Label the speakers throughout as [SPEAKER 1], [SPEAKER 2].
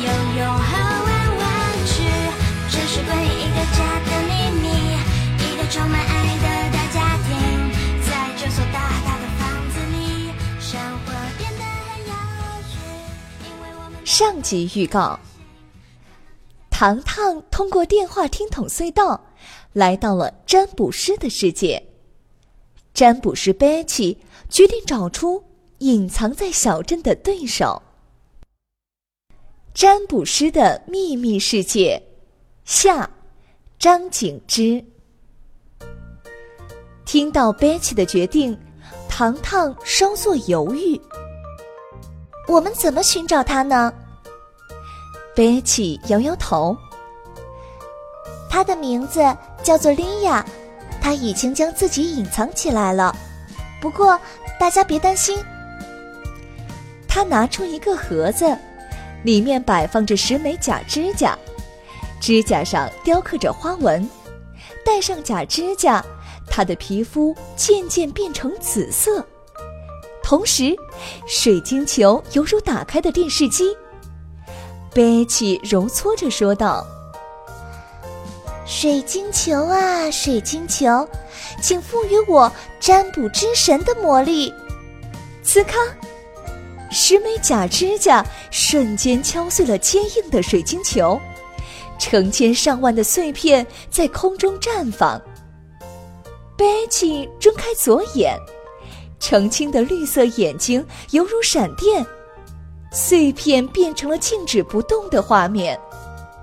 [SPEAKER 1] 游泳和玩玩具，这是关于一个家的秘密，一个充满爱的大家庭，在这所大大的房子里，生活变得很有趣。因为我们上集预告：糖糖通过电话听筒隧道，来到了占卜师的世界。占卜师贝奇决定找出隐藏在小镇的对手。占卜师的秘密世界，下，张景之。听到贝奇的决定，糖糖稍作犹豫。我们怎么寻找他呢？贝奇摇摇头。他的名字叫做莉亚，他已经将自己隐藏起来了。不过大家别担心。他拿出一个盒子。里面摆放着十枚假指甲，指甲上雕刻着花纹。戴上假指甲，他的皮肤渐渐变成紫色。同时，水晶球犹如打开的电视机。贝奇揉搓着说道：“水晶球啊，水晶球，请赋予我占卜之神的魔力。”此刻。十枚假指甲瞬间敲碎了坚硬的水晶球，成千上万的碎片在空中绽放。贝奇睁开左眼，澄清的绿色眼睛犹如闪电，碎片变成了静止不动的画面。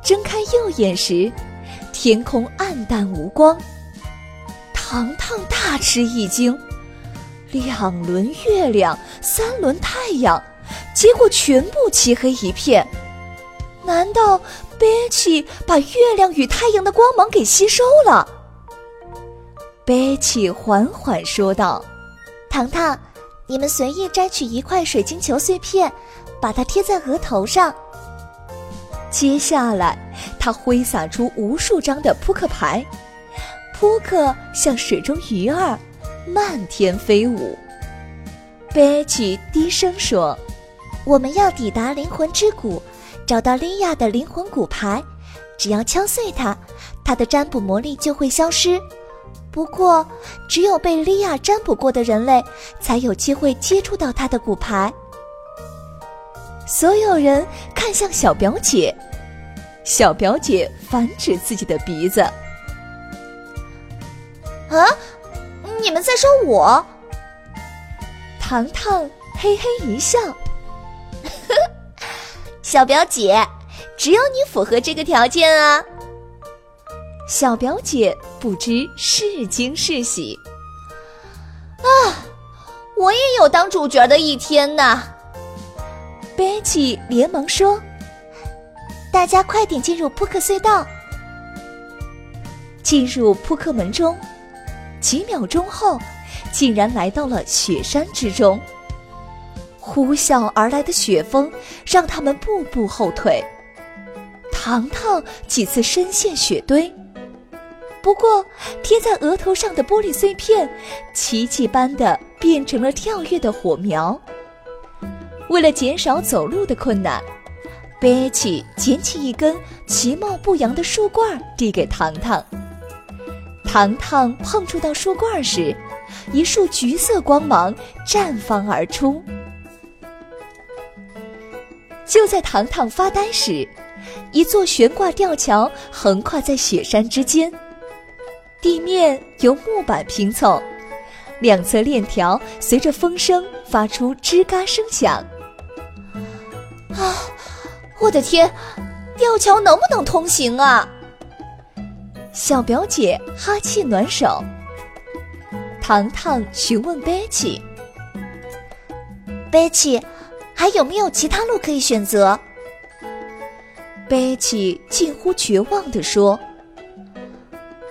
[SPEAKER 1] 睁开右眼时，天空暗淡无光。糖糖大吃一惊。两轮月亮，三轮太阳，结果全部漆黑一片。难道贝奇把月亮与太阳的光芒给吸收了？贝奇缓缓说道：“糖糖，你们随意摘取一块水晶球碎片，把它贴在额头上。接下来，他挥洒出无数张的扑克牌，扑克像水中鱼儿。”漫天飞舞。贝奇低声说：“我们要抵达灵魂之谷，找到莉亚的灵魂骨牌。只要敲碎它，它的占卜魔力就会消失。不过，只有被莉亚占卜过的人类才有机会接触到她的骨牌。”所有人看向小表姐，小表姐反指自己的鼻子：“啊！”你们在说我？糖糖嘿嘿一笑，小表姐，只有你符合这个条件啊！小表姐不知是惊是喜。啊，我也有当主角的一天呐！贝奇连忙说：“大家快点进入扑克隧道，进入扑克门中。”几秒钟后，竟然来到了雪山之中。呼啸而来的雪风让他们步步后退。糖糖几次深陷雪堆，不过贴在额头上的玻璃碎片，奇迹般的变成了跳跃的火苗。为了减少走路的困难，贝奇捡起一根其貌不扬的树冠，递给糖糖。糖糖碰触到树冠时，一束橘色光芒绽放而出。就在糖糖发呆时，一座悬挂吊桥横跨在雪山之间，地面由木板拼凑，两侧链条随着风声发出吱嘎声响。啊，我的天，吊桥能不能通行啊？小表姐哈气暖手。糖糖询问贝奇：“贝奇，还有没有其他路可以选择？”贝奇近乎绝望地说：“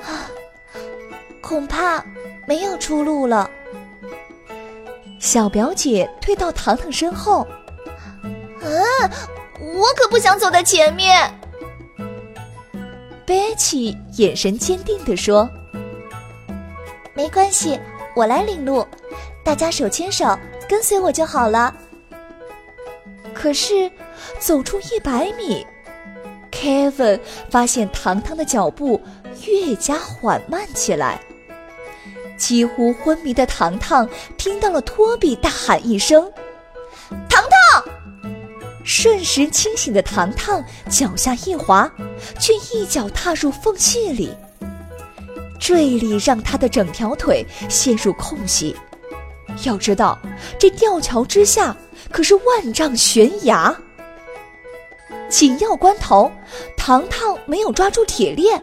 [SPEAKER 1] 啊，恐怕没有出路了。”小表姐退到糖糖身后：“
[SPEAKER 2] 嗯，我可不想走在前面。”
[SPEAKER 1] 贝奇眼神坚定地说：“
[SPEAKER 2] 没关系，我来领路，大家手牵手跟随我就好了。”
[SPEAKER 1] 可是，走出一百米，Kevin 发现糖糖的脚步越加缓慢起来。几乎昏迷的糖糖听到了托比大喊一声：“
[SPEAKER 2] 糖糖！”
[SPEAKER 1] 瞬时清醒的糖糖脚下一滑，却一脚踏入缝隙里，坠力让他的整条腿陷入空隙。要知道，这吊桥之下可是万丈悬崖。紧要关头，糖糖没有抓住铁链，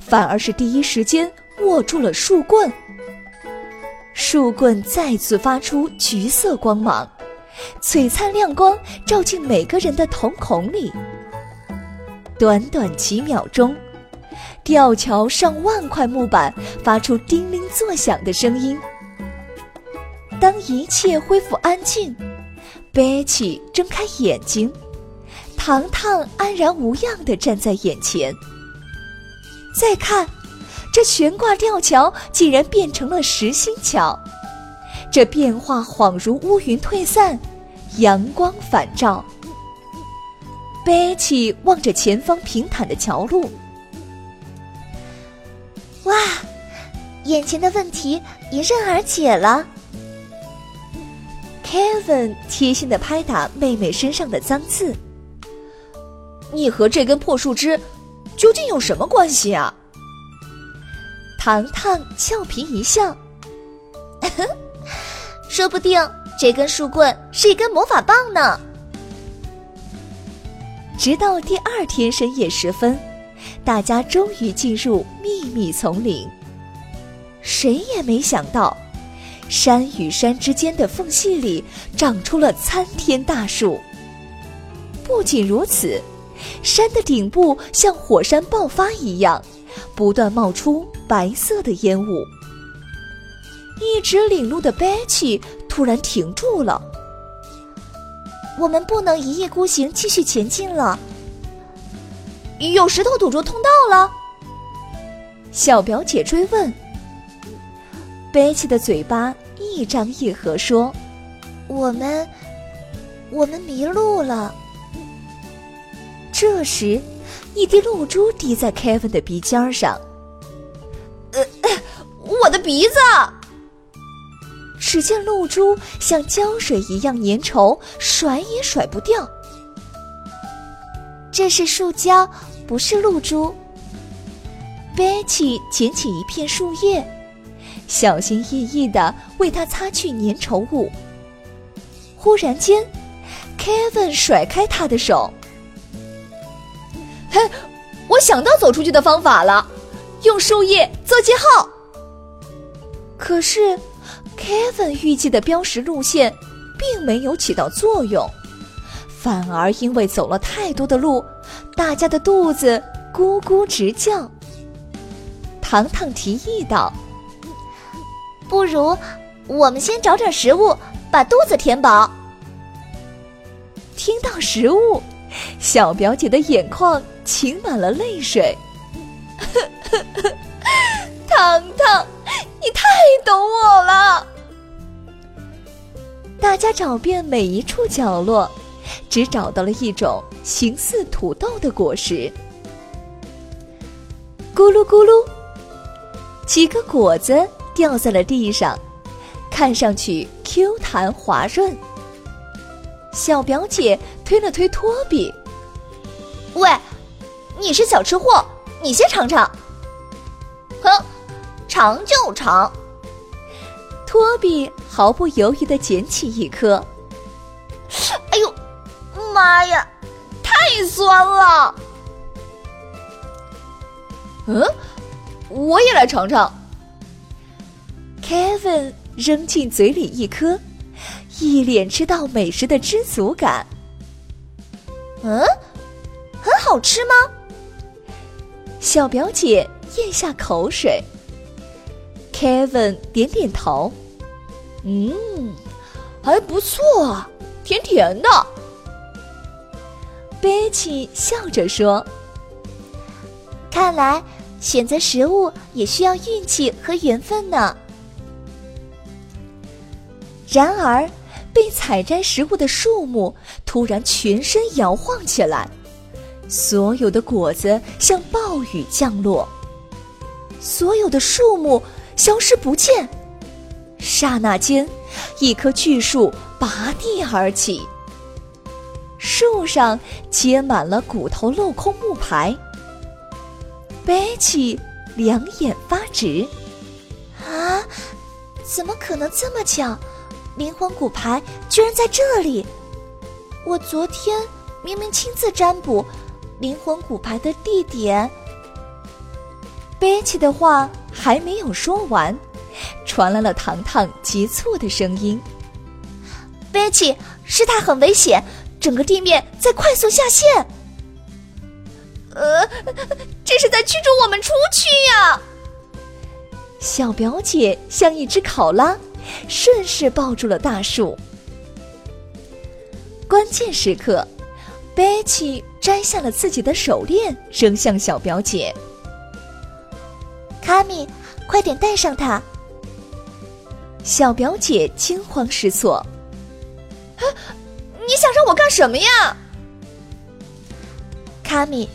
[SPEAKER 1] 反而是第一时间握住了树棍。树棍再次发出橘色光芒。璀璨亮光照进每个人的瞳孔里。短短几秒钟，吊桥上万块木板发出叮铃作响的声音。当一切恢复安静，贝奇睁开眼睛，糖糖安然无恙地站在眼前。再看，这悬挂吊桥竟然变成了实心桥。这变化恍如乌云退散，阳光反照。贝奇望着前方平坦的桥路，
[SPEAKER 2] 哇，眼前的问题迎刃而解了。
[SPEAKER 1] Kevin 贴心的拍打妹妹身上的脏刺。你和这根破树枝究竟有什么关系啊？糖糖俏皮一笑。
[SPEAKER 2] 说不定这根树棍是一根魔法棒呢。
[SPEAKER 1] 直到第二天深夜时分，大家终于进入秘密丛林。谁也没想到，山与山之间的缝隙里长出了参天大树。不仅如此，山的顶部像火山爆发一样，不断冒出白色的烟雾。一直领路的贝奇突然停住了。
[SPEAKER 2] 我们不能一意孤行继续前进了。
[SPEAKER 1] 有石头堵住通道了。小表姐追问。贝奇的嘴巴一张一合说：“
[SPEAKER 2] 我们，我们迷路了。”
[SPEAKER 1] 这时，一滴露珠滴在 Kevin 的鼻尖上。呃，我的鼻子。只见露珠像胶水一样粘稠，甩也甩不掉。
[SPEAKER 2] 这是树胶，不是露珠。
[SPEAKER 1] 贝奇捡起一片树叶，小心翼翼的为它擦去粘稠物。忽然间，Kevin 甩开他的手。嘿，我想到走出去的方法了，用树叶做记号。可是。Kevin 预计的标识路线，并没有起到作用，反而因为走了太多的路，大家的肚子咕咕直叫。糖糖提议道：“
[SPEAKER 2] 不如我们先找点食物，把肚子填饱。”
[SPEAKER 1] 听到食物，小表姐的眼眶噙满了泪水。糖糖。你太懂我了！大家找遍每一处角落，只找到了一种形似土豆的果实。咕噜咕噜，几个果子掉在了地上，看上去 Q 弹滑润。小表姐推了推托比：“
[SPEAKER 2] 喂，你是小吃货，你先尝尝。”哼。尝就尝。
[SPEAKER 1] 托比毫不犹豫的捡起一颗。
[SPEAKER 2] 哎呦，妈呀，太酸了！
[SPEAKER 1] 嗯，我也来尝尝。Kevin 扔进嘴里一颗，一脸吃到美食的知足感。
[SPEAKER 2] 嗯，很好吃吗？
[SPEAKER 1] 小表姐咽下口水。Kevin 点点头，
[SPEAKER 2] 嗯，还不错，甜甜的。
[SPEAKER 1] 贝奇笑着说：“
[SPEAKER 2] 看来选择食物也需要运气和缘分呢。”
[SPEAKER 1] 然而，被采摘食物的树木突然全身摇晃起来，所有的果子像暴雨降落，所有的树木消失不见。刹那间，一棵巨树拔地而起，树上结满了骨头镂空木牌。贝奇两眼发直，
[SPEAKER 2] 啊，怎么可能这么巧？灵魂骨牌居然在这里！我昨天明明亲自占卜灵魂骨牌的地点。
[SPEAKER 1] 贝奇的话还没有说完，传来了糖糖急促的声音：“
[SPEAKER 2] 贝奇，事态很危险，整个地面在快速下陷。呃，这是在驱逐我们出去呀！”
[SPEAKER 1] 小表姐像一只考拉。顺势抱住了大树。关键时刻，贝奇摘下了自己的手链，扔向小表姐。
[SPEAKER 2] 卡米，快点带上它！
[SPEAKER 1] 小表姐惊慌失措。
[SPEAKER 2] 啊，你想让我干什么呀？卡米，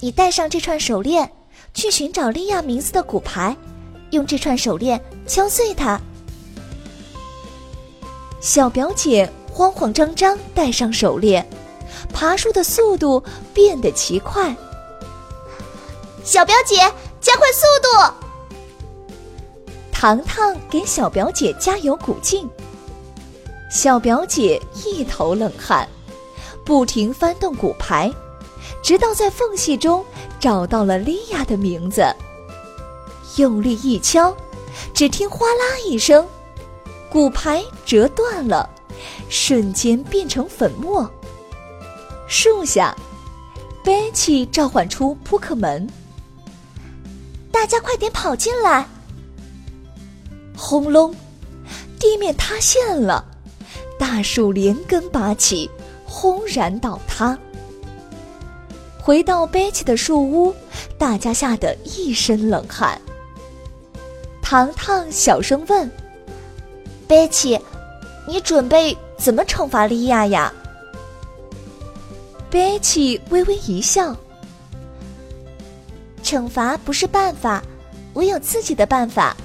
[SPEAKER 2] 你戴上这串手链，去寻找莉亚名字的骨牌，用这串手链敲碎它。
[SPEAKER 1] 小表姐慌慌张张戴上手链，爬树的速度变得奇快。
[SPEAKER 2] 小表姐，加快速度！
[SPEAKER 1] 糖糖给小表姐加油鼓劲。小表姐一头冷汗，不停翻动骨牌，直到在缝隙中找到了莉亚的名字。用力一敲，只听哗啦一声。骨牌折断了，瞬间变成粉末。树下，贝奇召唤出扑克门，
[SPEAKER 2] 大家快点跑进来！
[SPEAKER 1] 轰隆，地面塌陷了，大树连根拔起，轰然倒塌。回到贝奇的树屋，大家吓得一身冷汗。糖糖小声问。
[SPEAKER 2] 贝奇，你准备怎么惩罚莉亚呀？
[SPEAKER 1] 贝奇微微一笑，
[SPEAKER 2] 惩罚不是办法，我有自己的办法。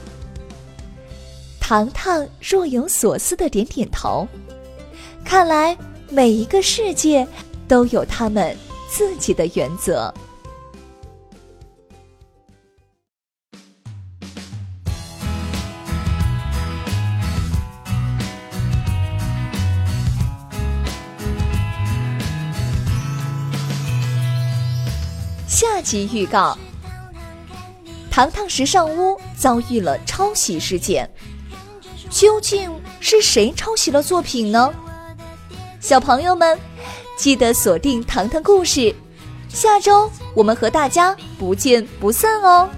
[SPEAKER 1] 糖糖若有所思的点点头，看来每一个世界都有他们自己的原则。下集预告：糖糖时尚屋遭遇了抄袭事件，究竟是谁抄袭了作品呢？小朋友们，记得锁定糖糖故事，下周我们和大家不见不散哦。